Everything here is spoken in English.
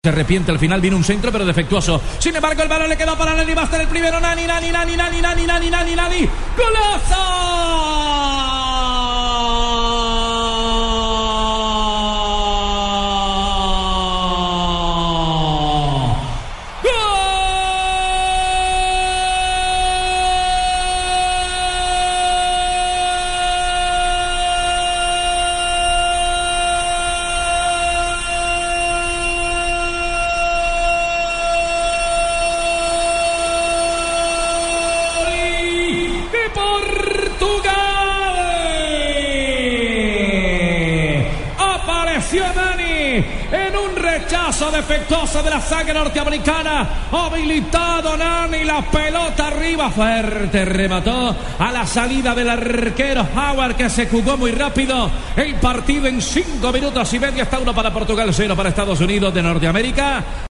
Se arrepiente al final, viene un centro pero defectuoso. Sin embargo, el balón le quedó para Nani Master el primero. Nani, Nani, Nani, Nani, Nani, Nani, Nani, Nani. Portugal. En un rechazo defectuoso de la saga norteamericana. Habilitado Nani, la pelota arriba fuerte, remató a la salida del arquero Howard que se jugó muy rápido. El partido en cinco minutos y medio está uno para Portugal, cero para Estados Unidos de Norteamérica.